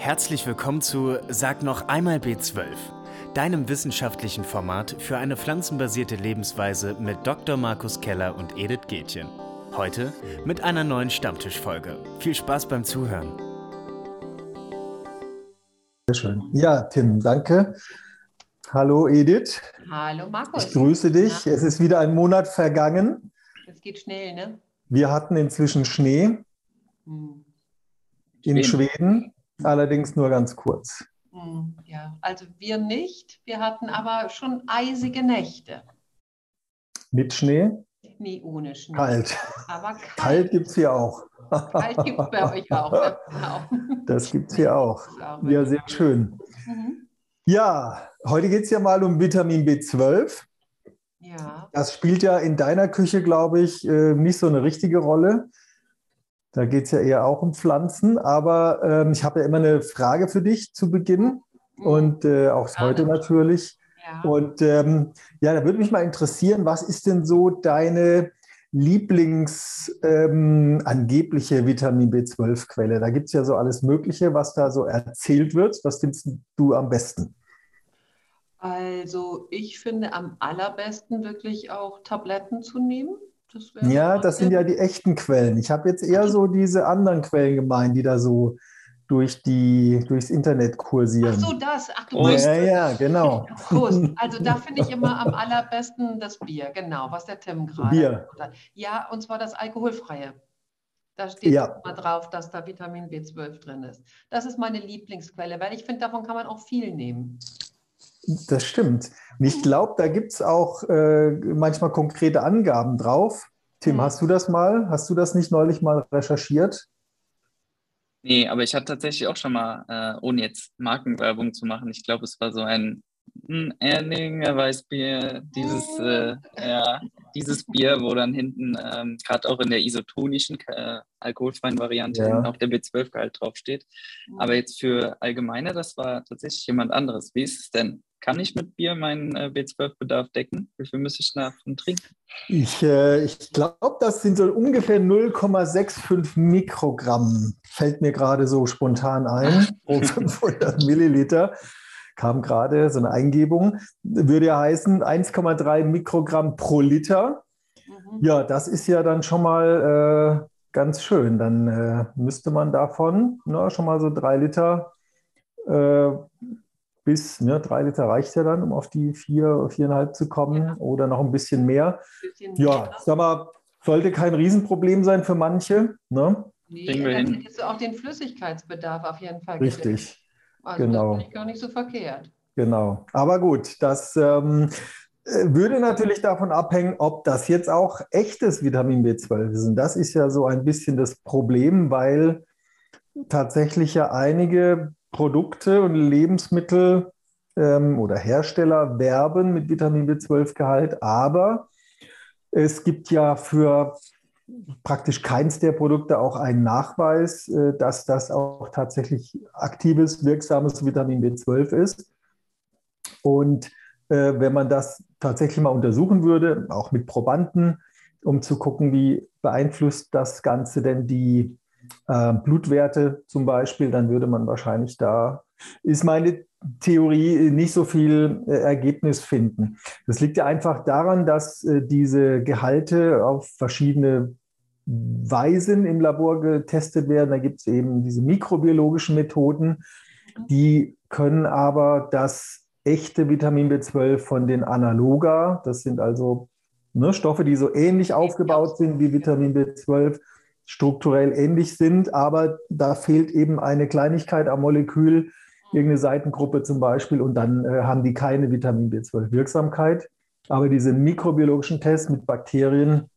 Herzlich willkommen zu Sag noch einmal B12, deinem wissenschaftlichen Format für eine pflanzenbasierte Lebensweise mit Dr. Markus Keller und Edith Gätjen. Heute mit einer neuen Stammtischfolge. Viel Spaß beim Zuhören. Sehr schön. Ja, Tim, danke. Hallo Edith. Hallo Markus. Ich grüße dich. Ja. Es ist wieder ein Monat vergangen. Es geht schnell, ne? Wir hatten inzwischen Schnee hm. in Schweden, allerdings nur ganz kurz. Hm, ja, also wir nicht. Wir hatten aber schon eisige Nächte. Mit Schnee? Nee, ohne Schnee. Kalt. Aber kalt, kalt gibt es hier auch. Kalt gibt es bei euch auch. Genau. Das gibt es hier auch. Ja, sehr schön. Mhm. Ja, heute geht es ja mal um Vitamin B12. Ja. Das spielt ja in deiner Küche, glaube ich, äh, nicht so eine richtige Rolle. Da geht es ja eher auch um Pflanzen. Aber ähm, ich habe ja immer eine Frage für dich zu Beginn mhm. und äh, auch ja, heute natürlich. Ja. Und ähm, ja, da würde mich mal interessieren, was ist denn so deine Lieblings ähm, angebliche Vitamin B12-Quelle? Da gibt es ja so alles Mögliche, was da so erzählt wird. Was findest du am besten? Also ich finde am allerbesten wirklich auch Tabletten zu nehmen. Das ja, das sind ja die echten Quellen. Ich habe jetzt eher so diese anderen Quellen gemeint, die da so durch die, durchs Internet kursieren. Ach so, das. Ach, du Prost. Ja, ja, genau. Prost. Also da finde ich immer am allerbesten das Bier, genau, was der Tim gerade Bier. Hat. Ja, und zwar das alkoholfreie. Da steht ja. mal drauf, dass da Vitamin B12 drin ist. Das ist meine Lieblingsquelle, weil ich finde, davon kann man auch viel nehmen. Das stimmt. Und ich glaube, da gibt es auch äh, manchmal konkrete Angaben drauf. Tim, mhm. hast du das mal? Hast du das nicht neulich mal recherchiert? Nee, aber ich hatte tatsächlich auch schon mal, äh, ohne jetzt Markenwerbung zu machen, ich glaube, es war so ein hm, Erlinger Weißbier, dieses, äh, ja, dieses Bier, wo dann hinten ähm, gerade auch in der isotonischen äh, alkoholfreien Variante ja. auch der B12-Gehalt draufsteht. Aber jetzt für allgemeine, das war tatsächlich jemand anderes. Wie ist es denn? Kann ich mit Bier meinen äh, B12-Bedarf decken? Wie viel muss ich davon trinken? Ich, äh, ich glaube, das sind so ungefähr 0,65 Mikrogramm. Fällt mir gerade so spontan ein, pro 500 Milliliter. Kam gerade so eine Eingebung. Würde ja heißen 1,3 Mikrogramm pro Liter. Mhm. Ja, das ist ja dann schon mal äh, ganz schön. Dann äh, müsste man davon na, schon mal so drei Liter äh, bis ne, drei Liter reicht ja dann, um auf die vier, viereinhalb zu kommen ja. oder noch ein bisschen mehr. Ein bisschen ja, mehr. sag mal, sollte kein Riesenproblem sein für manche. Ne? Nee, dann hättest du auch den Flüssigkeitsbedarf auf jeden Fall. Richtig. Also genau. das finde ich gar nicht so verkehrt. Genau. Aber gut, das ähm, äh, würde natürlich davon abhängen, ob das jetzt auch echtes Vitamin B12 ist. Und das ist ja so ein bisschen das Problem, weil tatsächlich ja einige Produkte und Lebensmittel ähm, oder Hersteller werben mit Vitamin B12-Gehalt, aber es gibt ja für praktisch keins der Produkte auch einen Nachweis, äh, dass das auch tatsächlich aktives, wirksames Vitamin B12 ist. Und äh, wenn man das tatsächlich mal untersuchen würde, auch mit Probanden, um zu gucken, wie beeinflusst das Ganze denn die äh, Blutwerte zum Beispiel, dann würde man wahrscheinlich da, ist meine Theorie, nicht so viel äh, Ergebnis finden. Das liegt ja einfach daran, dass diese Gehalte auf verschiedene Weisen im Labor getestet werden. Da gibt es eben diese mikrobiologischen Methoden, die können aber das echte Vitamin B12 von den Analoga, das sind also ne, Stoffe, die so ähnlich aufgebaut sind wie Vitamin B12, strukturell ähnlich sind, aber da fehlt eben eine Kleinigkeit am Molekül, irgendeine Seitengruppe zum Beispiel, und dann äh, haben die keine Vitamin B12-Wirksamkeit. Aber diese mikrobiologischen Tests mit Bakterien,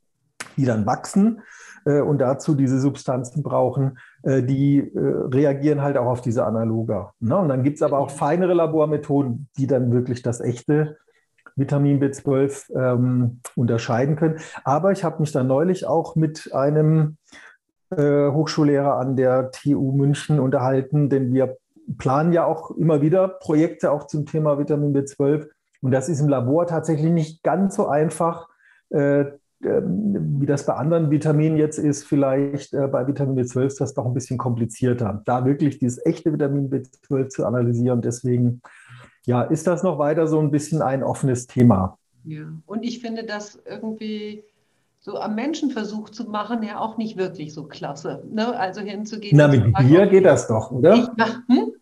die dann wachsen äh, und dazu diese Substanzen brauchen, äh, die äh, reagieren halt auch auf diese Analoga. Ne? Und dann gibt es aber auch feinere Labormethoden, die dann wirklich das echte Vitamin B12 ähm, unterscheiden können. Aber ich habe mich da neulich auch mit einem äh, Hochschullehrer an der TU München unterhalten, denn wir planen ja auch immer wieder Projekte auch zum Thema Vitamin B12. Und das ist im Labor tatsächlich nicht ganz so einfach, äh, wie das bei anderen Vitaminen jetzt ist, vielleicht äh, bei Vitamin B12 ist das doch ein bisschen komplizierter, da wirklich dieses echte Vitamin B12 zu analysieren. Deswegen ja, ist das noch weiter so ein bisschen ein offenes Thema. Ja, und ich finde das irgendwie so am Menschenversuch zu machen, ja auch nicht wirklich so klasse. Ne? Also hinzugehen. Na, mit Bier geht das doch, oder? Ich, hm?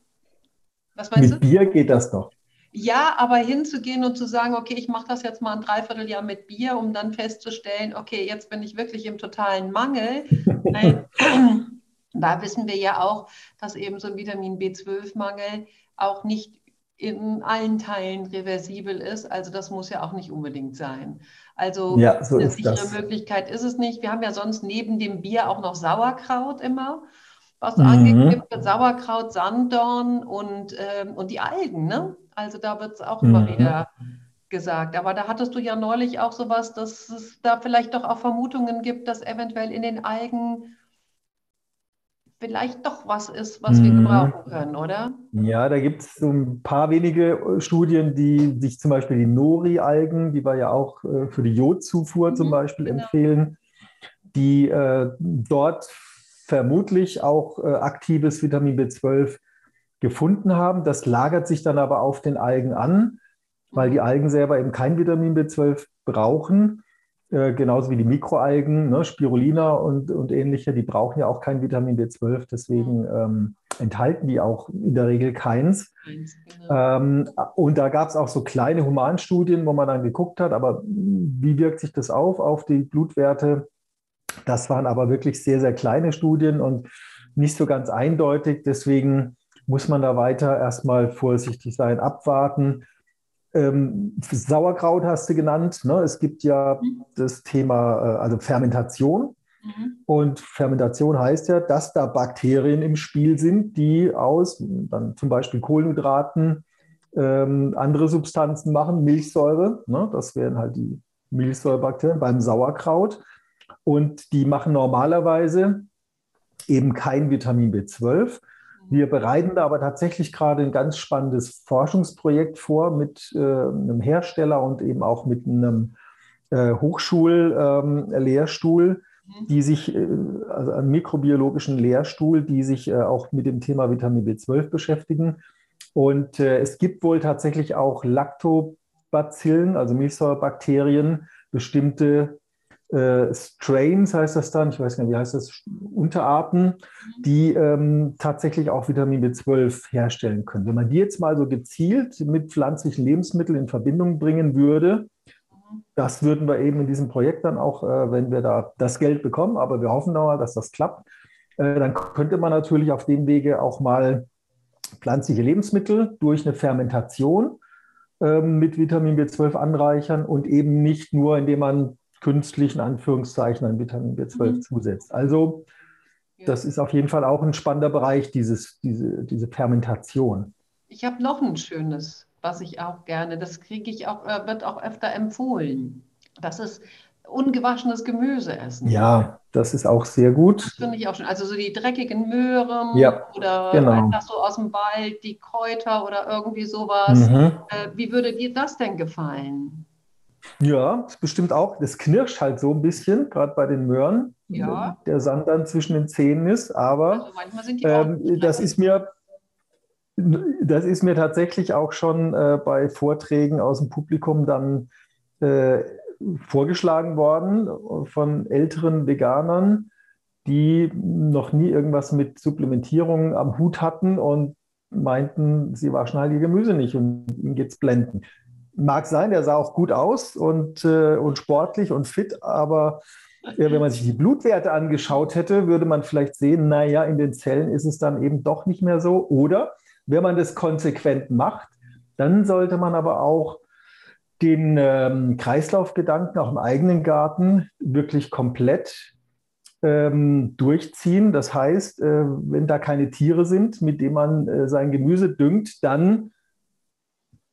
Was meinst mit du? Bier geht das doch. Ja, aber hinzugehen und zu sagen, okay, ich mache das jetzt mal ein Dreivierteljahr mit Bier, um dann festzustellen, okay, jetzt bin ich wirklich im totalen Mangel. da wissen wir ja auch, dass eben so ein Vitamin B12-Mangel auch nicht in allen Teilen reversibel ist. Also das muss ja auch nicht unbedingt sein. Also ja, so eine sichere das. Möglichkeit ist es nicht. Wir haben ja sonst neben dem Bier auch noch Sauerkraut immer, was mhm. angekippt wird. Sauerkraut, Sanddorn und, ähm, und die Algen. Ne? Also da wird es auch mhm. immer wieder gesagt. Aber da hattest du ja neulich auch sowas, dass es da vielleicht doch auch Vermutungen gibt, dass eventuell in den Algen vielleicht doch was ist, was wir mhm. gebrauchen können, oder? Ja, da gibt es so ein paar wenige äh, Studien, die sich zum Beispiel die Nori-Algen, die wir ja auch äh, für die Jodzufuhr mhm, zum Beispiel genau. empfehlen, die äh, dort vermutlich auch äh, aktives Vitamin B12 gefunden haben. Das lagert sich dann aber auf den Algen an, weil die. Algen selber eben kein Vitamin B12 brauchen. Äh, genauso wie die Mikroalgen, ne, Spirulina und, und ähnliche, die brauchen ja auch kein Vitamin B12, deswegen ähm, enthalten die auch in der Regel keins. Genau. Ähm, und da gab es auch so kleine Humanstudien, wo man dann geguckt hat, aber wie wirkt sich das auf, auf die Blutwerte? Das waren aber wirklich sehr, sehr kleine Studien und nicht so ganz eindeutig. Deswegen muss man da weiter erstmal vorsichtig sein, abwarten. Ähm, Sauerkraut hast du genannt. Ne? Es gibt ja mhm. das Thema, äh, also Fermentation. Mhm. Und Fermentation heißt ja, dass da Bakterien im Spiel sind, die aus dann zum Beispiel Kohlenhydraten ähm, andere Substanzen machen, Milchsäure. Ne? Das wären halt die Milchsäurebakterien beim Sauerkraut. Und die machen normalerweise eben kein Vitamin B12, wir bereiten da aber tatsächlich gerade ein ganz spannendes Forschungsprojekt vor mit äh, einem Hersteller und eben auch mit einem äh, Hochschullehrstuhl, ähm, mhm. die sich, äh, also einem mikrobiologischen Lehrstuhl, die sich äh, auch mit dem Thema Vitamin B12 beschäftigen. Und äh, es gibt wohl tatsächlich auch Lactobacillen, also Milchsäurebakterien, bestimmte äh, Strains heißt das dann, ich weiß nicht, wie heißt das, Unterarten, mhm. die ähm, tatsächlich auch Vitamin B12 herstellen können. Wenn man die jetzt mal so gezielt mit pflanzlichen Lebensmitteln in Verbindung bringen würde, mhm. das würden wir eben in diesem Projekt dann auch, äh, wenn wir da das Geld bekommen, aber wir hoffen da mal, dass das klappt, äh, dann könnte man natürlich auf dem Wege auch mal pflanzliche Lebensmittel durch eine Fermentation ähm, mit Vitamin B12 anreichern und eben nicht nur, indem man künstlichen Anführungszeichen an Vitamin B12 mhm. zusetzt. Also ja. das ist auf jeden Fall auch ein spannender Bereich, dieses, diese, diese Fermentation. Ich habe noch ein schönes, was ich auch gerne, das kriege ich auch, äh, wird auch öfter empfohlen. Das ist ungewaschenes Gemüse essen. Ja, das ist auch sehr gut. Das finde ich auch schon. Also so die dreckigen Möhren ja, oder genau. einfach so aus dem Wald, die Kräuter oder irgendwie sowas. Mhm. Äh, wie würde dir das denn gefallen? Ja, das bestimmt auch. Das knirscht halt so ein bisschen, gerade bei den Möhren. Ja. Der Sand dann zwischen den Zähnen ist. Aber also ähm, das ist mir. Das ist mir tatsächlich auch schon äh, bei Vorträgen aus dem Publikum dann äh, vorgeschlagen worden von älteren Veganern, die noch nie irgendwas mit Supplementierung am Hut hatten und meinten, sie waschen halt ihr Gemüse nicht und ihnen geht es blenden. Mag sein, der sah auch gut aus und, äh, und sportlich und fit, aber wenn man sich die Blutwerte angeschaut hätte, würde man vielleicht sehen, naja, in den Zellen ist es dann eben doch nicht mehr so. Oder wenn man das konsequent macht, dann sollte man aber auch den ähm, Kreislaufgedanken auch im eigenen Garten wirklich komplett ähm, durchziehen. Das heißt, äh, wenn da keine Tiere sind, mit denen man äh, sein Gemüse düngt, dann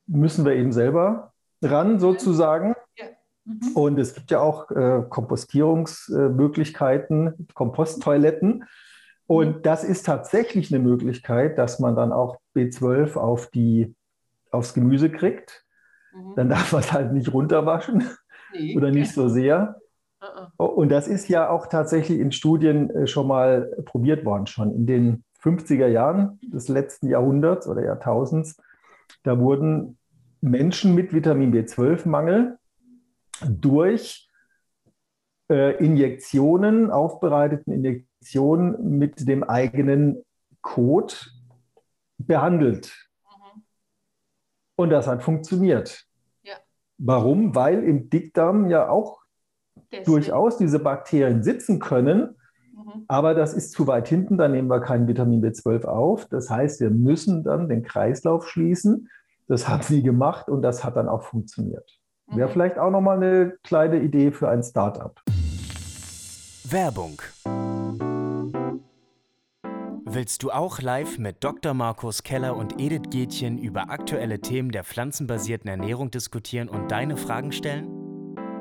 müssen wir eben selber ran, sozusagen. Ja. Mhm. Und es gibt ja auch äh, Kompostierungsmöglichkeiten, Komposttoiletten. Und mhm. das ist tatsächlich eine Möglichkeit, dass man dann auch B12 auf die, aufs Gemüse kriegt. Mhm. Dann darf man es halt nicht runterwaschen nee, oder nicht so sehr. Uh-uh. Und das ist ja auch tatsächlich in Studien äh, schon mal probiert worden, schon in den 50er Jahren des letzten Jahrhunderts oder Jahrtausends. Da wurden Menschen mit Vitamin B12-Mangel durch äh, Injektionen, aufbereiteten Injektionen mit dem eigenen Code behandelt. Mhm. Und das hat funktioniert. Ja. Warum? Weil im Dickdarm ja auch Deswegen. durchaus diese Bakterien sitzen können. Mhm. Aber das ist zu weit hinten, da nehmen wir kein Vitamin B12 auf. Das heißt, wir müssen dann den Kreislauf schließen. Das haben sie gemacht und das hat dann auch funktioniert. Wäre mhm. vielleicht auch nochmal eine kleine Idee für ein Startup. Werbung. Willst du auch live mit Dr. Markus Keller und Edith Gätchen über aktuelle Themen der pflanzenbasierten Ernährung diskutieren und deine Fragen stellen?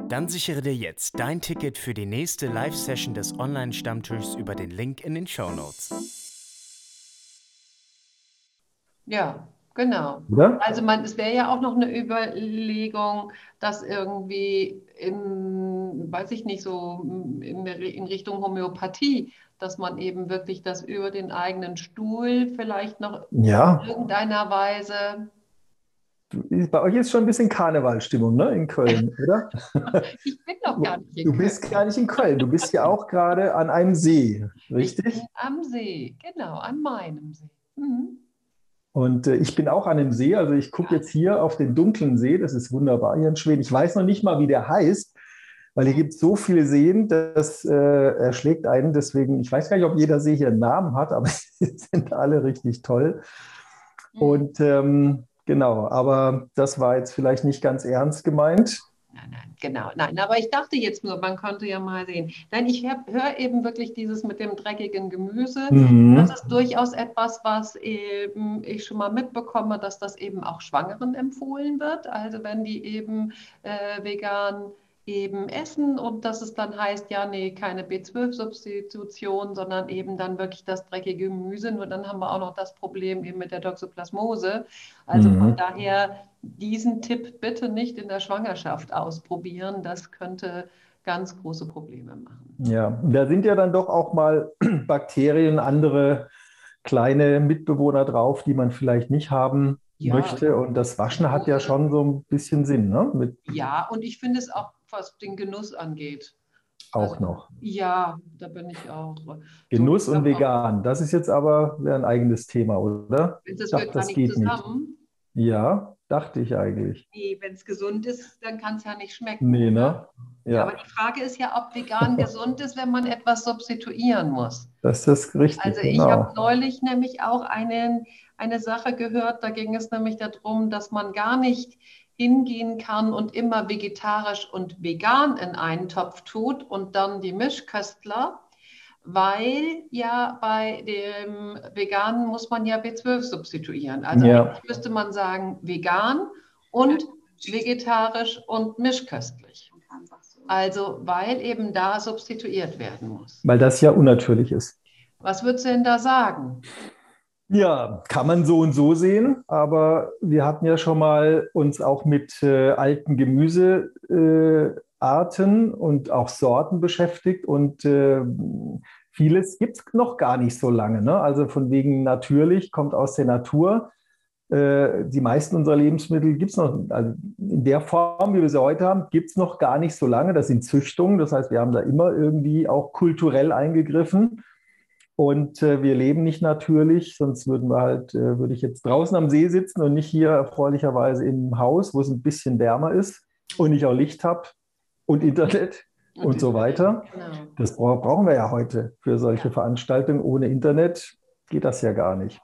Dann sichere dir jetzt dein Ticket für die nächste Live-Session des Online-Stammtischs über den Link in den Show Notes. Ja, Genau. Oder? Also man, es wäre ja auch noch eine Überlegung, dass irgendwie in, weiß ich nicht, so in, in, Richtung Homöopathie, dass man eben wirklich das über den eigenen Stuhl vielleicht noch ja. in irgendeiner Weise. Bei euch ist schon ein bisschen Karnevalstimmung, ne, in Köln, oder? ich bin doch gar nicht in Köln. Du bist gar nicht in Köln, du bist ja auch gerade an einem See, richtig? Am See, genau, an meinem See. Mhm. Und äh, ich bin auch an dem See, also ich gucke jetzt hier auf den dunklen See, das ist wunderbar hier in Schweden. Ich weiß noch nicht mal, wie der heißt, weil hier gibt es so viele Seen, das äh, erschlägt einen. Deswegen, ich weiß gar nicht, ob jeder See hier einen Namen hat, aber sie sind alle richtig toll. Mhm. Und ähm, genau, aber das war jetzt vielleicht nicht ganz ernst gemeint nein, nein, genau, nein. Aber ich dachte jetzt nur, man könnte ja mal sehen. Nein, ich höre eben wirklich dieses mit dem dreckigen Gemüse. Mhm. Das ist durchaus etwas, was eben ich schon mal mitbekomme, dass das eben auch Schwangeren empfohlen wird. Also wenn die eben äh, vegan eben essen und dass es dann heißt, ja, nee, keine B12-Substitution, sondern eben dann wirklich das dreckige Gemüse. Nur dann haben wir auch noch das Problem eben mit der Toxoplasmose. Also mhm. von daher diesen Tipp bitte nicht in der Schwangerschaft ausprobieren. Das könnte ganz große Probleme machen. Ja, da sind ja dann doch auch mal Bakterien, andere kleine Mitbewohner drauf, die man vielleicht nicht haben ja. möchte. Und das Waschen hat ja schon so ein bisschen Sinn. Ne? Mit ja, und ich finde es auch, was den Genuss angeht. Auch also, noch. Ja, da bin ich auch. Genuss so, und vegan, das ist jetzt aber ein eigenes Thema, oder? Das, ich dachte, das geht zusammen. nicht. Ja, Dachte ich eigentlich. Nee, wenn es gesund ist, dann kann es ja nicht schmecken. Nee, ne? Ja. Aber die Frage ist ja, ob vegan gesund ist, wenn man etwas substituieren muss. Das ist richtig. Also ich genau. habe neulich nämlich auch einen, eine Sache gehört, da ging es nämlich darum, dass man gar nicht hingehen kann und immer vegetarisch und vegan in einen Topf tut und dann die Mischköstler weil ja bei dem Veganen muss man ja B12 substituieren. Also ja. müsste man sagen vegan und vegetarisch und mischköstlich. Also weil eben da substituiert werden muss. Weil das ja unnatürlich ist. Was würdest du denn da sagen? Ja, kann man so und so sehen, aber wir hatten ja schon mal uns auch mit äh, alten Gemüsearten äh, und auch Sorten beschäftigt und äh, vieles gibt es noch gar nicht so lange. Ne? Also von wegen natürlich, kommt aus der Natur. Äh, die meisten unserer Lebensmittel gibt es noch, also in der Form, wie wir sie heute haben, gibt es noch gar nicht so lange. Das sind Züchtungen, das heißt, wir haben da immer irgendwie auch kulturell eingegriffen. Und äh, wir leben nicht natürlich, sonst würden wir halt, äh, würde ich jetzt draußen am See sitzen und nicht hier erfreulicherweise im Haus, wo es ein bisschen wärmer ist und ich auch Licht habe und Internet und so weiter. Genau. Das brauchen wir ja heute für solche ja. Veranstaltungen. Ohne Internet geht das ja gar nicht.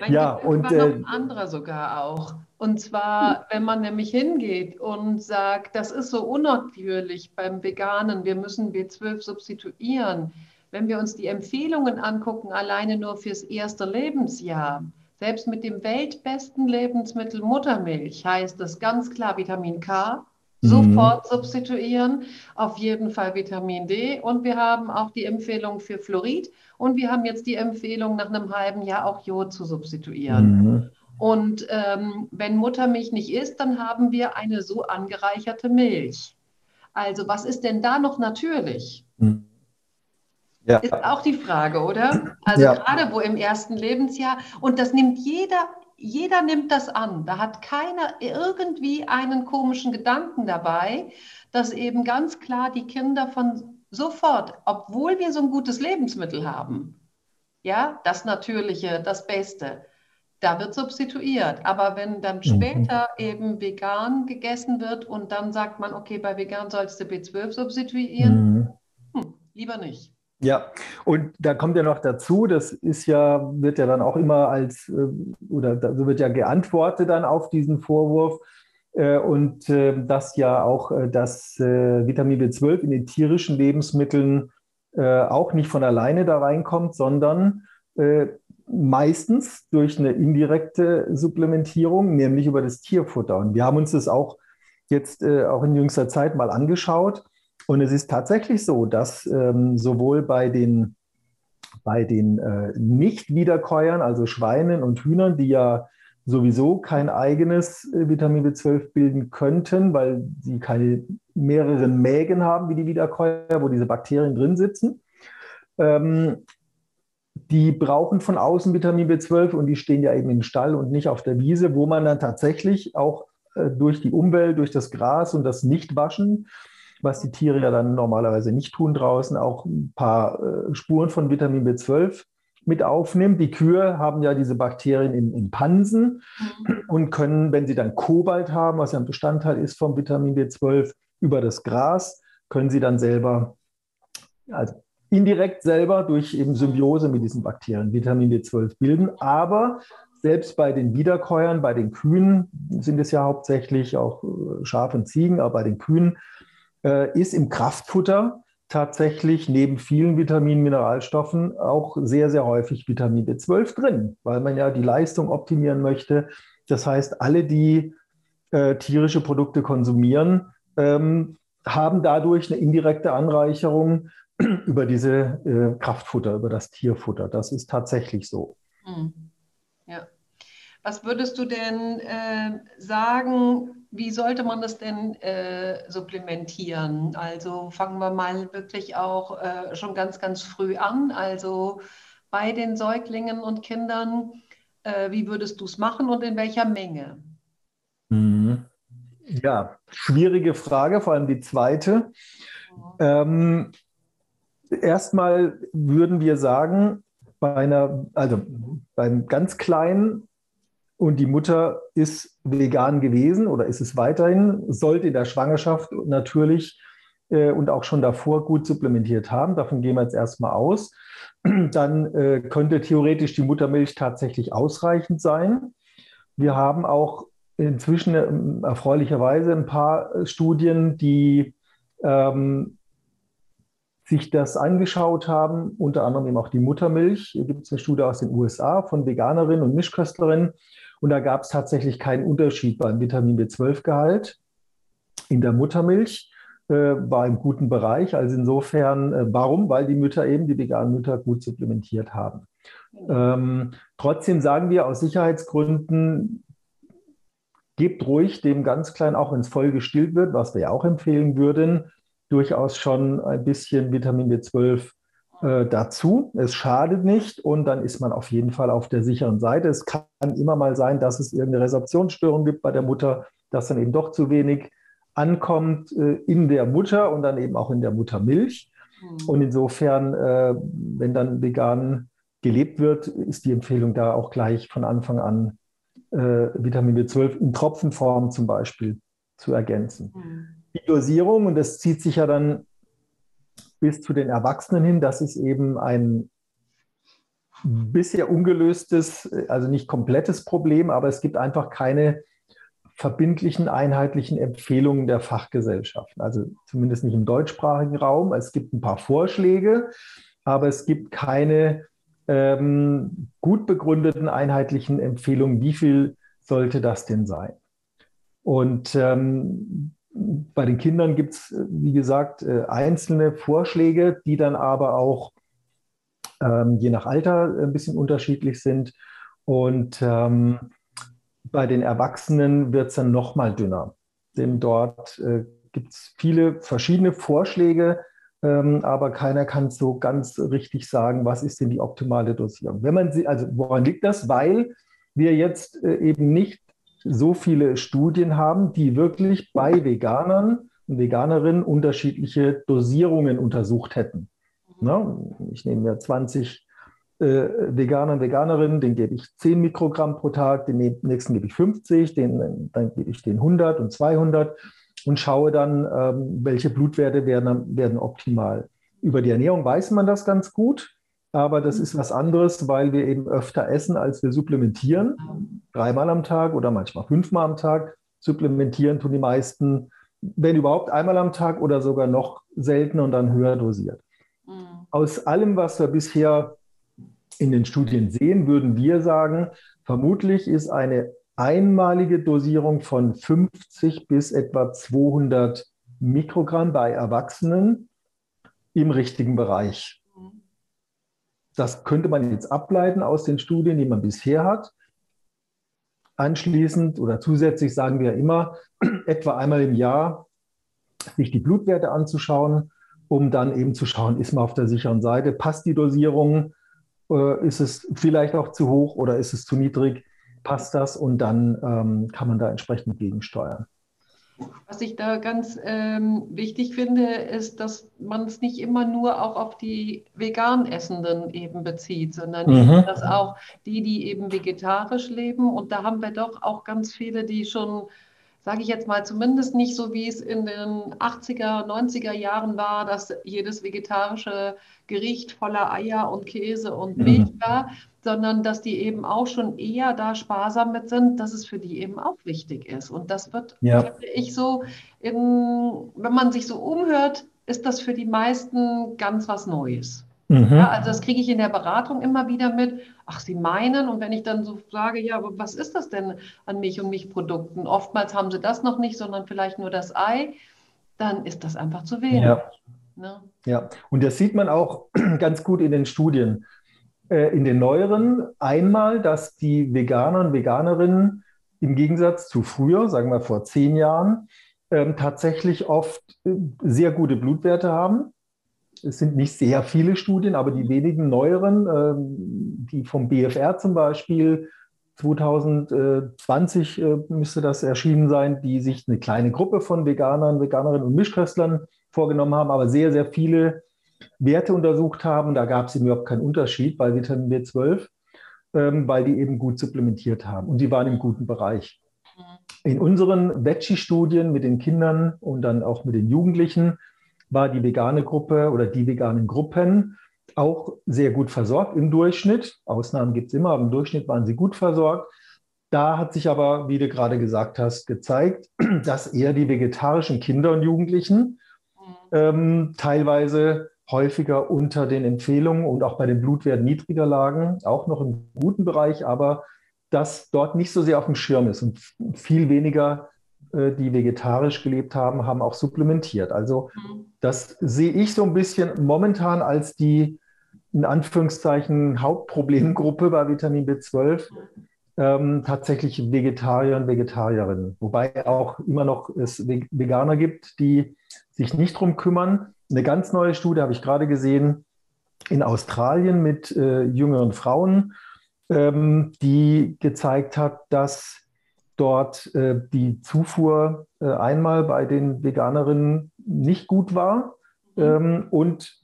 Man ja, und äh, noch andere sogar auch. Und zwar, wenn man nämlich hingeht und sagt, das ist so unnatürlich beim Veganen, wir müssen B12 substituieren. Wenn wir uns die Empfehlungen angucken, alleine nur fürs erste Lebensjahr, selbst mit dem weltbesten Lebensmittel Muttermilch heißt es ganz klar Vitamin K, sofort mhm. substituieren. Auf jeden Fall Vitamin D. Und wir haben auch die Empfehlung für Fluorid. Und wir haben jetzt die Empfehlung, nach einem halben Jahr auch Jod zu substituieren. Mhm. Und ähm, wenn Muttermilch nicht ist, dann haben wir eine so angereicherte Milch. Also was ist denn da noch natürlich? Hm. Ja. Ist auch die Frage, oder? Also ja. gerade wo im ersten Lebensjahr, und das nimmt jeder, jeder nimmt das an. Da hat keiner irgendwie einen komischen Gedanken dabei, dass eben ganz klar die Kinder von sofort, obwohl wir so ein gutes Lebensmittel haben, ja, das Natürliche, das Beste, da wird substituiert. Aber wenn dann mhm. später eben vegan gegessen wird und dann sagt man, okay, bei vegan sollst du B12 substituieren, mhm. hm, lieber nicht. Ja, und da kommt ja noch dazu, das ist ja, wird ja dann auch immer als, äh, oder so wird ja geantwortet dann auf diesen Vorwurf, äh, und äh, dass ja auch das Vitamin B12 in den tierischen Lebensmitteln auch nicht von alleine da reinkommt, sondern meistens durch eine indirekte Supplementierung, nämlich über das Tierfutter. Und wir haben uns das auch jetzt auch in jüngster Zeit mal angeschaut. Und es ist tatsächlich so, dass ähm, sowohl bei den, bei den äh, Nicht-Wiederkäuern, also Schweinen und Hühnern, die ja sowieso kein eigenes äh, Vitamin B12 bilden könnten, weil sie keine mehreren Mägen haben wie die Wiederkäuer, wo diese Bakterien drin sitzen. Ähm, die brauchen von außen Vitamin B12 und die stehen ja eben im Stall und nicht auf der Wiese, wo man dann tatsächlich auch äh, durch die Umwelt, durch das Gras und das Nichtwaschen was die Tiere ja dann normalerweise nicht tun draußen, auch ein paar äh, Spuren von Vitamin B12 mit aufnimmt. Die Kühe haben ja diese Bakterien in, in Pansen mhm. und können, wenn sie dann Kobalt haben, was ja ein Bestandteil ist vom Vitamin B12, über das Gras, können sie dann selber, also indirekt selber durch eben Symbiose mit diesen Bakterien Vitamin B12 bilden. Aber selbst bei den Wiederkäuern, bei den Kühen sind es ja hauptsächlich auch äh, Schafe und Ziegen, aber bei den Kühen äh, ist im Kraftfutter tatsächlich neben vielen Vitaminen, Mineralstoffen auch sehr, sehr häufig Vitamin B12 drin, weil man ja die Leistung optimieren möchte. Das heißt, alle, die äh, tierische Produkte konsumieren, ähm, haben dadurch eine indirekte Anreicherung über diese äh, Kraftfutter, über das Tierfutter. Das ist tatsächlich so. Hm. Was würdest du denn äh, sagen, wie sollte man das denn äh, supplementieren? Also fangen wir mal wirklich auch äh, schon ganz, ganz früh an. Also bei den Säuglingen und Kindern, äh, wie würdest du es machen und in welcher Menge? Mhm. Ja, schwierige Frage, vor allem die zweite. Ähm, erstmal würden wir sagen, bei einer, also beim ganz Kleinen und die Mutter ist vegan gewesen oder ist es weiterhin, sollte in der Schwangerschaft natürlich äh, und auch schon davor gut supplementiert haben. Davon gehen wir jetzt erstmal aus. Dann äh, könnte theoretisch die Muttermilch tatsächlich ausreichend sein. Wir haben auch inzwischen äh, erfreulicherweise ein paar äh, Studien, die ähm, sich das angeschaut haben, unter anderem eben auch die Muttermilch. Hier gibt es eine Studie aus den USA von Veganerinnen und Mischköstlerinnen, und da gab es tatsächlich keinen Unterschied beim Vitamin B12-Gehalt in der Muttermilch. Äh, war im guten Bereich. Also insofern, äh, warum? Weil die Mütter eben, die veganen Mütter, gut supplementiert haben. Ähm, trotzdem sagen wir aus Sicherheitsgründen, gebt ruhig dem ganz Kleinen, auch wenn es voll gestillt wird, was wir ja auch empfehlen würden, durchaus schon ein bisschen Vitamin B12 äh, dazu. Es schadet nicht und dann ist man auf jeden Fall auf der sicheren Seite. Es kann immer mal sein, dass es irgendeine Resorptionsstörung gibt bei der Mutter, dass dann eben doch zu wenig ankommt äh, in der Mutter und dann eben auch in der Muttermilch. Mhm. Und insofern, äh, wenn dann vegan gelebt wird, ist die Empfehlung da auch gleich von Anfang an äh, Vitamin B12 in Tropfenform zum Beispiel zu ergänzen. Mhm. Die Dosierung, und das zieht sich ja dann bis zu den Erwachsenen hin, das ist eben ein bisher ungelöstes, also nicht komplettes Problem, aber es gibt einfach keine verbindlichen, einheitlichen Empfehlungen der Fachgesellschaften. Also zumindest nicht im deutschsprachigen Raum. Es gibt ein paar Vorschläge, aber es gibt keine ähm, gut begründeten, einheitlichen Empfehlungen, wie viel sollte das denn sein. Und ähm, bei den Kindern gibt es, wie gesagt, äh, einzelne Vorschläge, die dann aber auch ähm, je nach Alter ein bisschen unterschiedlich sind. Und ähm, bei den Erwachsenen wird es dann noch mal dünner. Denn dort äh, gibt es viele verschiedene Vorschläge, ähm, aber keiner kann so ganz richtig sagen, was ist denn die optimale Dosierung. Wenn man sie, also woran liegt das? Weil wir jetzt äh, eben nicht so viele Studien haben, die wirklich bei Veganern und Veganerinnen unterschiedliche Dosierungen untersucht hätten. Na, ich nehme mir 20 äh, Veganer und Veganerinnen, den gebe ich 10 Mikrogramm pro Tag, den nächsten gebe ich 50, den, dann gebe ich den 100 und 200 und schaue dann, ähm, welche Blutwerte werden, werden optimal. Über die Ernährung weiß man das ganz gut, aber das ist was anderes, weil wir eben öfter essen, als wir supplementieren. Dreimal am Tag oder manchmal fünfmal am Tag. Supplementieren tun die meisten, wenn überhaupt einmal am Tag oder sogar noch seltener und dann höher dosiert. Mhm. Aus allem, was wir bisher in den Studien sehen, würden wir sagen, vermutlich ist eine einmalige Dosierung von 50 bis etwa 200 Mikrogramm bei Erwachsenen im richtigen Bereich. Das könnte man jetzt ableiten aus den Studien, die man bisher hat. Anschließend oder zusätzlich sagen wir immer, etwa einmal im Jahr sich die Blutwerte anzuschauen, um dann eben zu schauen, ist man auf der sicheren Seite, passt die Dosierung, äh, ist es vielleicht auch zu hoch oder ist es zu niedrig passt das und dann ähm, kann man da entsprechend gegensteuern. Was ich da ganz ähm, wichtig finde, ist, dass man es nicht immer nur auch auf die vegan Essenden eben bezieht, sondern mhm. dass auch die, die eben vegetarisch leben. Und da haben wir doch auch ganz viele, die schon sage ich jetzt mal, zumindest nicht so, wie es in den 80er, 90er Jahren war, dass jedes vegetarische Gericht voller Eier und Käse und mhm. Milch war, sondern dass die eben auch schon eher da sparsam mit sind, dass es für die eben auch wichtig ist. Und das wird, ja. finde ich, so, in, wenn man sich so umhört, ist das für die meisten ganz was Neues. Mhm. Ja, also das kriege ich in der Beratung immer wieder mit. Ach, Sie meinen? Und wenn ich dann so sage, ja, aber was ist das denn an Milch und Milchprodukten? Oftmals haben sie das noch nicht, sondern vielleicht nur das Ei. Dann ist das einfach zu wenig. Ja. Ne? ja, und das sieht man auch ganz gut in den Studien. Äh, in den neueren einmal, dass die Veganer und Veganerinnen im Gegensatz zu früher, sagen wir vor zehn Jahren, ähm, tatsächlich oft äh, sehr gute Blutwerte haben es sind nicht sehr viele Studien, aber die wenigen neueren, ähm, die vom BFR zum Beispiel, 2020 äh, müsste das erschienen sein, die sich eine kleine Gruppe von Veganern, Veganerinnen und Mischköstlern vorgenommen haben, aber sehr, sehr viele Werte untersucht haben. Da gab es überhaupt keinen Unterschied bei Vitamin B12, ähm, weil die eben gut supplementiert haben und die waren im guten Bereich. Mhm. In unseren Veggie-Studien mit den Kindern und dann auch mit den Jugendlichen war die vegane Gruppe oder die veganen Gruppen auch sehr gut versorgt im Durchschnitt. Ausnahmen gibt es immer, aber im Durchschnitt waren sie gut versorgt. Da hat sich aber, wie du gerade gesagt hast, gezeigt, dass eher die vegetarischen Kinder und Jugendlichen mhm. ähm, teilweise häufiger unter den Empfehlungen und auch bei den Blutwerten niedriger lagen, auch noch im guten Bereich, aber dass dort nicht so sehr auf dem Schirm ist und viel weniger die vegetarisch gelebt haben, haben auch supplementiert. Also mhm. das sehe ich so ein bisschen momentan als die in Anführungszeichen Hauptproblemgruppe bei Vitamin B12 ähm, tatsächlich Vegetarier und Vegetarierinnen. Wobei auch immer noch es Veganer gibt, die sich nicht drum kümmern. Eine ganz neue Studie habe ich gerade gesehen in Australien mit äh, jüngeren Frauen, ähm, die gezeigt hat, dass dort äh, die Zufuhr äh, einmal bei den Veganerinnen nicht gut war. Mhm. Ähm, und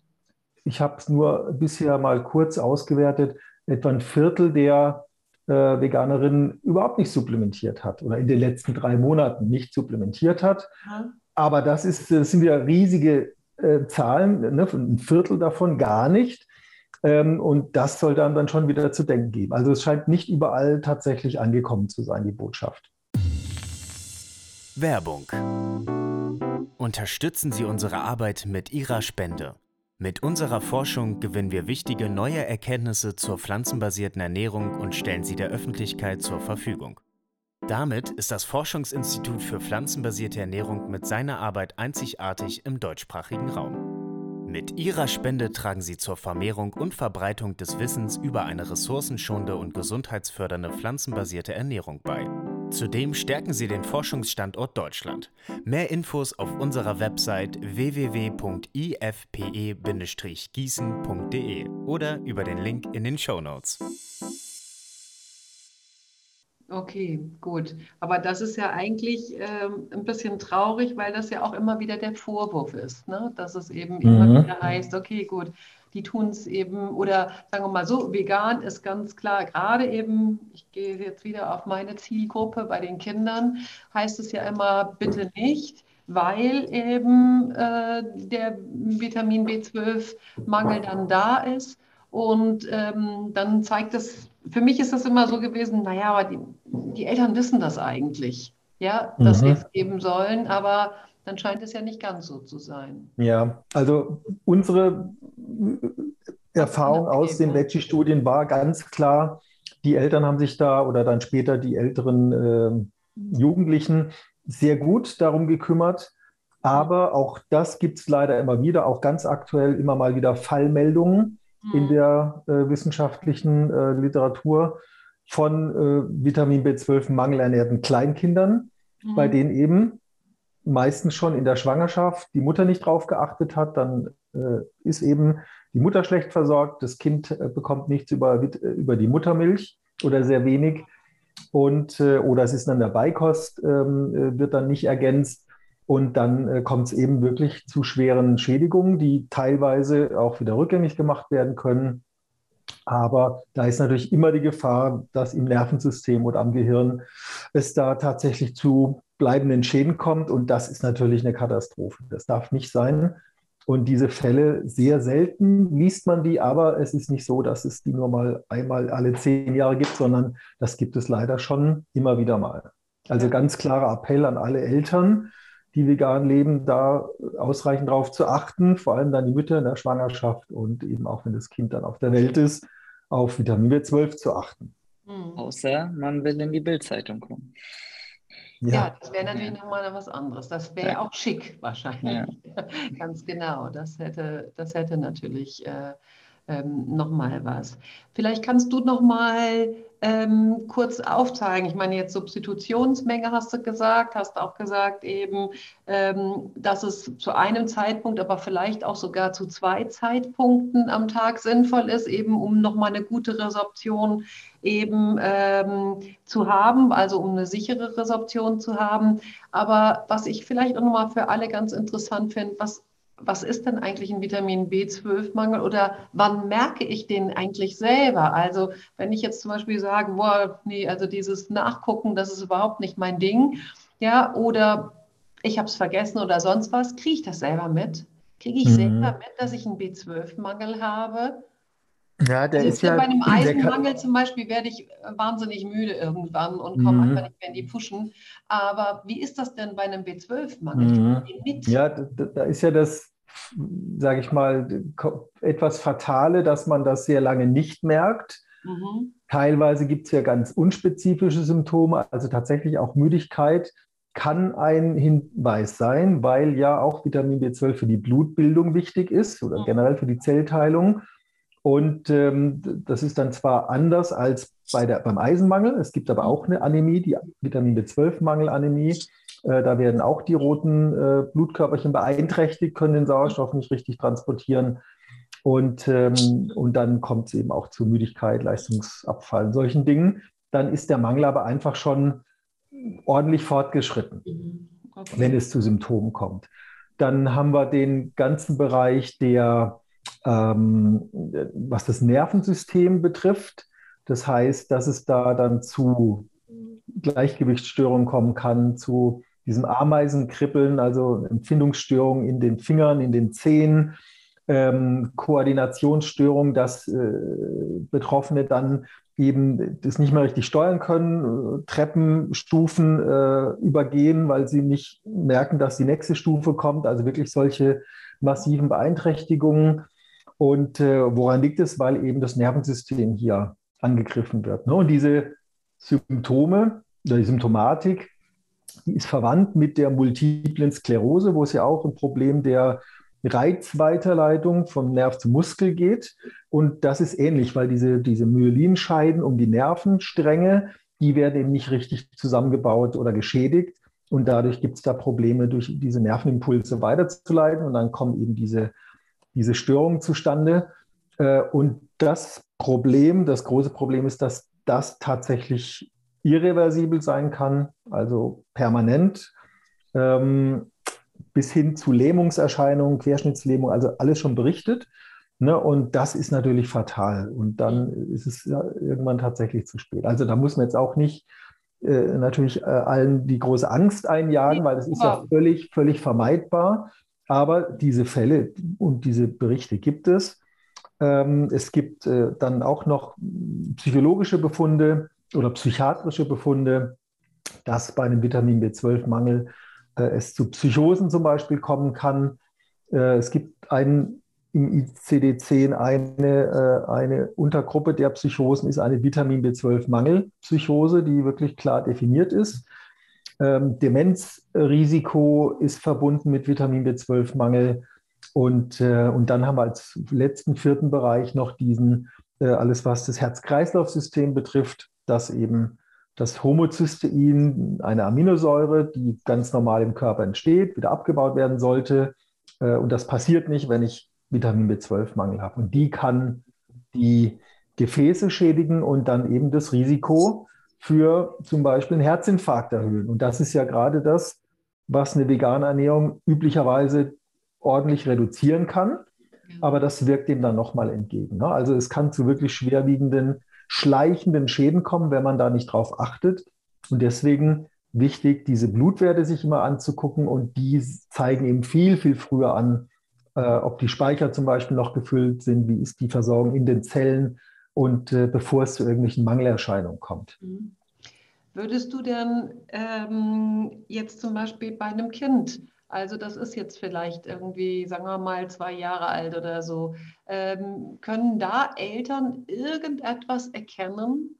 ich habe es nur bisher mal kurz ausgewertet, etwa ein Viertel der äh, Veganerinnen überhaupt nicht supplementiert hat oder in den letzten drei Monaten nicht supplementiert hat. Mhm. Aber das, ist, das sind ja riesige äh, Zahlen, ne? ein Viertel davon gar nicht. Ähm, und das soll dann, dann schon wieder zu denken geben. Also es scheint nicht überall tatsächlich angekommen zu sein, die Botschaft. Werbung. Unterstützen Sie unsere Arbeit mit Ihrer Spende. Mit unserer Forschung gewinnen wir wichtige neue Erkenntnisse zur pflanzenbasierten Ernährung und stellen sie der Öffentlichkeit zur Verfügung. Damit ist das Forschungsinstitut für pflanzenbasierte Ernährung mit seiner Arbeit einzigartig im deutschsprachigen Raum. Mit Ihrer Spende tragen Sie zur Vermehrung und Verbreitung des Wissens über eine ressourcenschonende und gesundheitsfördernde pflanzenbasierte Ernährung bei. Zudem stärken sie den Forschungsstandort Deutschland. Mehr Infos auf unserer Website www.ifpe-gießen.de oder über den Link in den Show Notes. Okay, gut. Aber das ist ja eigentlich ähm, ein bisschen traurig, weil das ja auch immer wieder der Vorwurf ist, ne? dass es eben mhm. immer wieder heißt, okay, gut, die tun es eben, oder sagen wir mal so, vegan ist ganz klar, gerade eben, ich gehe jetzt wieder auf meine Zielgruppe bei den Kindern, heißt es ja immer, bitte nicht, weil eben äh, der Vitamin B12-Mangel dann da ist. Und ähm, dann zeigt es, für mich ist das immer so gewesen, naja, aber die, die Eltern wissen das eigentlich, ja, dass mhm. sie es geben sollen, aber dann scheint es ja nicht ganz so zu sein. Ja, also unsere Erfahrung aus den Veggie-Studien war ganz klar, die Eltern haben sich da oder dann später die älteren äh, Jugendlichen sehr gut darum gekümmert. Aber auch das gibt es leider immer wieder, auch ganz aktuell immer mal wieder Fallmeldungen mhm. in der äh, wissenschaftlichen äh, Literatur von äh, Vitamin B12 mangelernährten Kleinkindern, mhm. bei denen eben meistens schon in der Schwangerschaft die Mutter nicht drauf geachtet hat, dann äh, ist eben die Mutter schlecht versorgt, das Kind äh, bekommt nichts über, äh, über die Muttermilch oder sehr wenig und oder es ist dann der Beikost, ähm, wird dann nicht ergänzt und dann kommt es eben wirklich zu schweren Schädigungen, die teilweise auch wieder rückgängig gemacht werden können. Aber da ist natürlich immer die Gefahr, dass im Nervensystem oder am Gehirn es da tatsächlich zu bleibenden Schäden kommt. Und das ist natürlich eine Katastrophe. Das darf nicht sein. Und diese Fälle sehr selten liest man die, aber es ist nicht so, dass es die nur mal einmal alle zehn Jahre gibt, sondern das gibt es leider schon immer wieder mal. Also ganz klarer Appell an alle Eltern, die vegan leben, da ausreichend darauf zu achten, vor allem dann die Mütter in der Schwangerschaft und eben auch wenn das Kind dann auf der Welt ist, auf Vitamin B12 zu achten. Hm. Außer man will in die Bildzeitung kommen. Ja, ja das wäre natürlich ja. nochmal was anderes. Das wäre ja. auch schick wahrscheinlich. Ja. Ganz genau. Das hätte, das hätte natürlich äh, ähm, nochmal was. Vielleicht kannst du nochmal ähm, kurz aufzeigen. Ich meine, jetzt Substitutionsmenge hast du gesagt, hast auch gesagt eben, ähm, dass es zu einem Zeitpunkt, aber vielleicht auch sogar zu zwei Zeitpunkten am Tag sinnvoll ist, eben um nochmal eine gute Resorption eben ähm, zu haben, also um eine sichere Resorption zu haben. Aber was ich vielleicht auch nochmal für alle ganz interessant finde, was was ist denn eigentlich ein Vitamin B12-Mangel oder wann merke ich den eigentlich selber? Also wenn ich jetzt zum Beispiel sage, boah, nee, also dieses Nachgucken, das ist überhaupt nicht mein Ding, ja, oder ich habe es vergessen oder sonst was, kriege ich das selber mit? Kriege ich mhm. selber mit, dass ich einen B12-Mangel habe? Ja, der ist ja bei einem Eisenmangel zum Beispiel werde ich wahnsinnig müde irgendwann und komme mhm. einfach nicht mehr in die Puschen. Aber wie ist das denn bei einem B12-Mangel? Mhm. Ja, da, da, ist ja das, sage ich mal, etwas Fatale, dass man das sehr lange nicht merkt. Mhm. Teilweise gibt es ja ganz unspezifische Symptome, also tatsächlich auch Müdigkeit kann ein Hinweis sein, weil ja auch Vitamin B12 für die Blutbildung wichtig ist oder mhm. generell für die Zellteilung. Und ähm, das ist dann zwar anders als bei der, beim Eisenmangel. Es gibt aber auch eine Anämie, die Vitamin B12-Mangelanämie. Äh, da werden auch die roten äh, Blutkörperchen beeinträchtigt, können den Sauerstoff nicht richtig transportieren. Und, ähm, und dann kommt es eben auch zu Müdigkeit, Leistungsabfall, solchen Dingen. Dann ist der Mangel aber einfach schon ordentlich fortgeschritten, mhm. okay. wenn es zu Symptomen kommt. Dann haben wir den ganzen Bereich der ähm, was das Nervensystem betrifft. Das heißt, dass es da dann zu Gleichgewichtsstörungen kommen kann, zu diesem Ameisenkribbeln, also Empfindungsstörungen in den Fingern, in den Zehen, ähm, Koordinationsstörungen, dass äh, Betroffene dann eben das nicht mehr richtig steuern können, Treppen, Stufen äh, übergehen, weil sie nicht merken, dass die nächste Stufe kommt. Also wirklich solche massiven Beeinträchtigungen. Und äh, woran liegt es? Weil eben das Nervensystem hier angegriffen wird. Ne? Und diese Symptome die Symptomatik, die ist verwandt mit der multiplen Sklerose, wo es ja auch ein Problem der Reizweiterleitung vom Nerv zum Muskel geht. Und das ist ähnlich, weil diese, diese Myelinscheiden um die Nervenstränge die werden eben nicht richtig zusammengebaut oder geschädigt. Und dadurch gibt es da Probleme, durch diese Nervenimpulse weiterzuleiten. Und dann kommen eben diese, diese Störungen zustande. Äh, und das Problem, das große Problem ist, dass das tatsächlich irreversibel sein kann, also permanent, ähm, bis hin zu Lähmungserscheinungen, Querschnittslähmung, also alles schon berichtet. Ne? Und das ist natürlich fatal. Und dann ist es irgendwann tatsächlich zu spät. Also da muss man jetzt auch nicht äh, natürlich äh, allen die große Angst einjagen, weil das ist ja völlig, völlig vermeidbar. Aber diese Fälle und diese Berichte gibt es. Ähm, es gibt äh, dann auch noch psychologische Befunde oder psychiatrische Befunde, dass bei einem Vitamin B12-Mangel äh, es zu Psychosen zum Beispiel kommen kann. Äh, es gibt einen im ICD-10 eine, eine Untergruppe der Psychosen ist eine Vitamin B12-Mangelpsychose, die wirklich klar definiert ist. Ähm, Demenzrisiko ist verbunden mit Vitamin B12-Mangel. Und, äh, und dann haben wir als letzten vierten Bereich noch diesen, äh, alles was das Herz-Kreislauf-System betrifft, dass eben das Homozystein, eine Aminosäure, die ganz normal im Körper entsteht, wieder abgebaut werden sollte. Äh, und das passiert nicht, wenn ich Vitamin B12-Mangel habe. Und die kann die Gefäße schädigen und dann eben das Risiko für zum Beispiel einen Herzinfarkt erhöhen. Und das ist ja gerade das, was eine vegane Ernährung üblicherweise ordentlich reduzieren kann. Aber das wirkt dem dann nochmal entgegen. Ne? Also es kann zu wirklich schwerwiegenden, schleichenden Schäden kommen, wenn man da nicht drauf achtet. Und deswegen wichtig, diese Blutwerte sich immer anzugucken und die zeigen eben viel, viel früher an, äh, ob die Speicher zum Beispiel noch gefüllt sind, wie ist die Versorgung in den Zellen und äh, bevor es zu irgendwelchen Mangelerscheinungen kommt. Mhm. Würdest du denn ähm, jetzt zum Beispiel bei einem Kind, also das ist jetzt vielleicht irgendwie, sagen wir mal, zwei Jahre alt oder so, ähm, können da Eltern irgendetwas erkennen?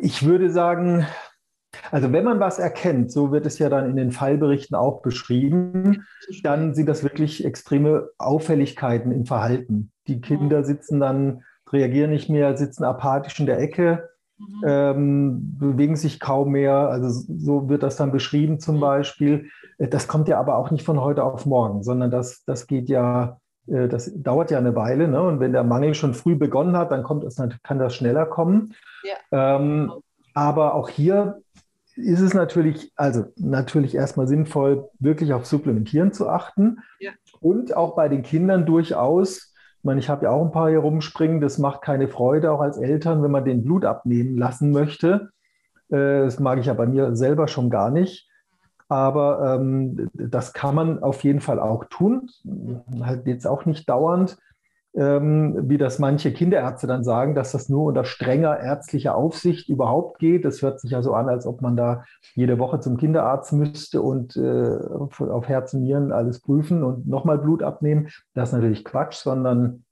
Ich würde sagen, also wenn man was erkennt, so wird es ja dann in den Fallberichten auch beschrieben, dann sind das wirklich extreme Auffälligkeiten im Verhalten. Die Kinder mhm. sitzen dann, reagieren nicht mehr, sitzen apathisch in der Ecke, mhm. ähm, bewegen sich kaum mehr. Also so wird das dann beschrieben zum mhm. Beispiel. Das kommt ja aber auch nicht von heute auf morgen, sondern das, das geht ja, äh, das dauert ja eine Weile. Ne? Und wenn der Mangel schon früh begonnen hat, dann kommt es, kann das schneller kommen. Ja. Ähm, aber auch hier ist es natürlich, also natürlich erstmal sinnvoll, wirklich auf Supplementieren zu achten. Ja. Und auch bei den Kindern durchaus, ich meine, ich habe ja auch ein paar hier rumspringen, das macht keine Freude, auch als Eltern, wenn man den Blut abnehmen lassen möchte. Äh, das mag ich ja bei mir selber schon gar nicht. Aber ähm, das kann man auf jeden Fall auch tun. Halt jetzt auch nicht dauernd ähm, wie das manche Kinderärzte dann sagen, dass das nur unter strenger ärztlicher Aufsicht überhaupt geht. Das hört sich ja so an, als ob man da jede Woche zum Kinderarzt müsste und äh, auf Herz und Nieren alles prüfen und nochmal Blut abnehmen. Das ist natürlich Quatsch, sondern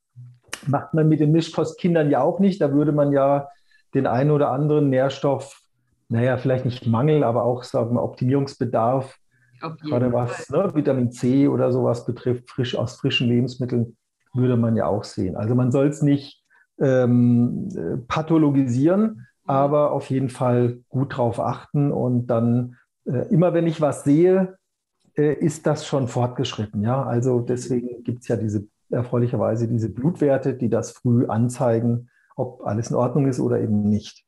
macht man mit den Mischkostkindern ja auch nicht. Da würde man ja den einen oder anderen Nährstoff, naja, vielleicht nicht Mangel, aber auch sagen wir, Optimierungsbedarf, gerade was ne, Vitamin C oder sowas betrifft, frisch aus frischen Lebensmitteln, würde man ja auch sehen. Also man soll es nicht ähm, pathologisieren, mhm. aber auf jeden Fall gut drauf achten und dann äh, immer wenn ich was sehe, äh, ist das schon fortgeschritten. Ja, also deswegen gibt es ja diese erfreulicherweise diese Blutwerte, die das früh anzeigen, ob alles in Ordnung ist oder eben nicht.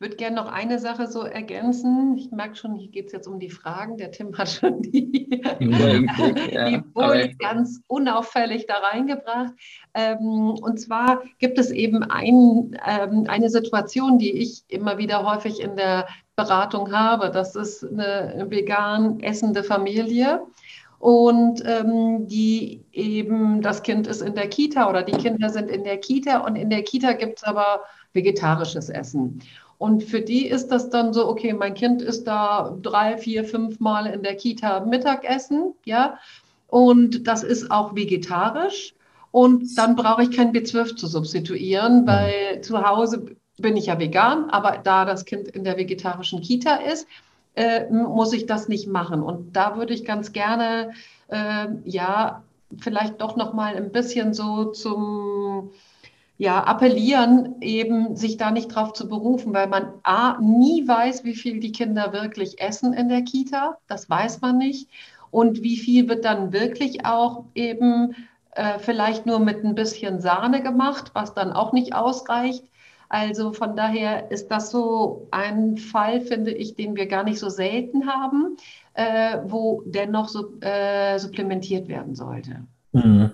Ich würde gerne noch eine Sache so ergänzen. Ich merke schon, hier geht es jetzt um die Fragen. Der Tim hat schon die, die Folie ganz unauffällig da reingebracht. Ähm, und zwar gibt es eben ein, ähm, eine Situation, die ich immer wieder häufig in der Beratung habe. Das ist eine vegan essende Familie und ähm, die eben, das Kind ist in der Kita oder die Kinder sind in der Kita und in der Kita gibt es aber vegetarisches Essen. Und für die ist das dann so, okay, mein Kind ist da drei, vier, fünf Mal in der Kita Mittagessen, ja, und das ist auch vegetarisch. Und dann brauche ich kein B12 zu substituieren, weil zu Hause bin ich ja vegan, aber da das Kind in der vegetarischen Kita ist, äh, muss ich das nicht machen. Und da würde ich ganz gerne, äh, ja, vielleicht doch noch mal ein bisschen so zum ja, appellieren, eben sich da nicht drauf zu berufen, weil man A, nie weiß, wie viel die Kinder wirklich essen in der Kita. Das weiß man nicht. Und wie viel wird dann wirklich auch eben äh, vielleicht nur mit ein bisschen Sahne gemacht, was dann auch nicht ausreicht. Also von daher ist das so ein Fall, finde ich, den wir gar nicht so selten haben, äh, wo dennoch so, äh, supplementiert werden sollte. Mhm.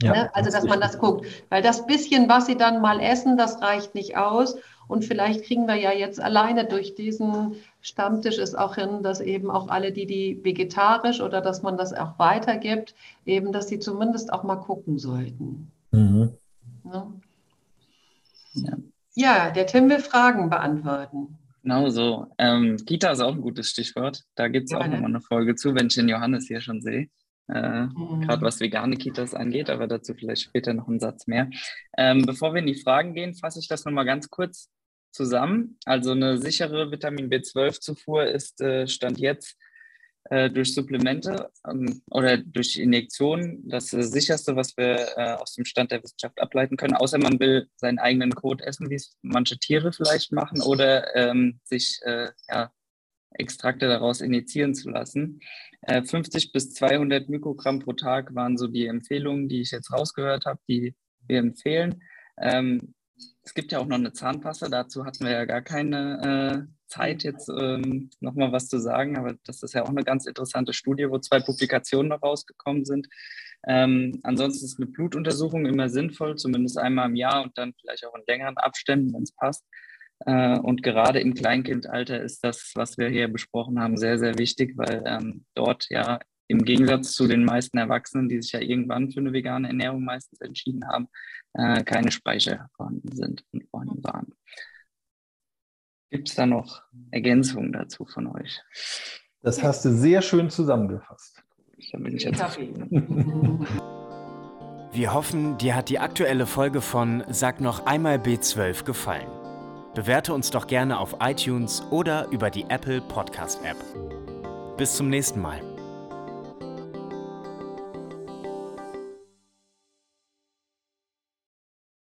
Ja, ne? Also, dass man das guckt. Weil das bisschen, was sie dann mal essen, das reicht nicht aus. Und vielleicht kriegen wir ja jetzt alleine durch diesen Stammtisch es auch hin, dass eben auch alle, die die vegetarisch oder dass man das auch weitergibt, eben, dass sie zumindest auch mal gucken sollten. Mhm. Ne? Ja. ja, der Tim will Fragen beantworten. Genau so. Ähm, Kita ist auch ein gutes Stichwort. Da gibt es ja, auch ne? nochmal eine Folge zu, wenn ich den Johannes hier schon sehe äh, mhm. gerade was vegane Kitas angeht, aber dazu vielleicht später noch einen Satz mehr. Ähm, bevor wir in die Fragen gehen, fasse ich das nochmal ganz kurz zusammen. Also eine sichere Vitamin B12-Zufuhr ist äh, Stand jetzt äh, durch Supplemente ähm, oder durch Injektionen das sicherste, was wir äh, aus dem Stand der Wissenschaft ableiten können, außer man will seinen eigenen Code essen, wie es manche Tiere vielleicht machen, oder ähm, sich äh, ja, Extrakte daraus injizieren zu lassen. 50 äh, bis 200 Mikrogramm pro Tag waren so die Empfehlungen, die ich jetzt rausgehört habe, die wir empfehlen. Ähm, es gibt ja auch noch eine Zahnpasta, dazu hatten wir ja gar keine äh, Zeit, jetzt ähm, nochmal was zu sagen, aber das ist ja auch eine ganz interessante Studie, wo zwei Publikationen noch rausgekommen sind. Ähm, ansonsten ist eine Blutuntersuchung immer sinnvoll, zumindest einmal im Jahr und dann vielleicht auch in längeren Abständen, wenn es passt. Äh, und gerade im Kleinkindalter ist das, was wir hier besprochen haben, sehr, sehr wichtig, weil ähm, dort ja im Gegensatz zu den meisten Erwachsenen, die sich ja irgendwann für eine vegane Ernährung meistens entschieden haben, äh, keine Speicher vorhanden sind und vorhanden waren. Gibt es da noch Ergänzungen dazu von euch? Das hast du sehr schön zusammengefasst. Da bin ich jetzt Wir hoffen, dir hat die aktuelle Folge von Sag noch einmal B12 gefallen. Bewerte uns doch gerne auf iTunes oder über die Apple Podcast App. Bis zum nächsten Mal.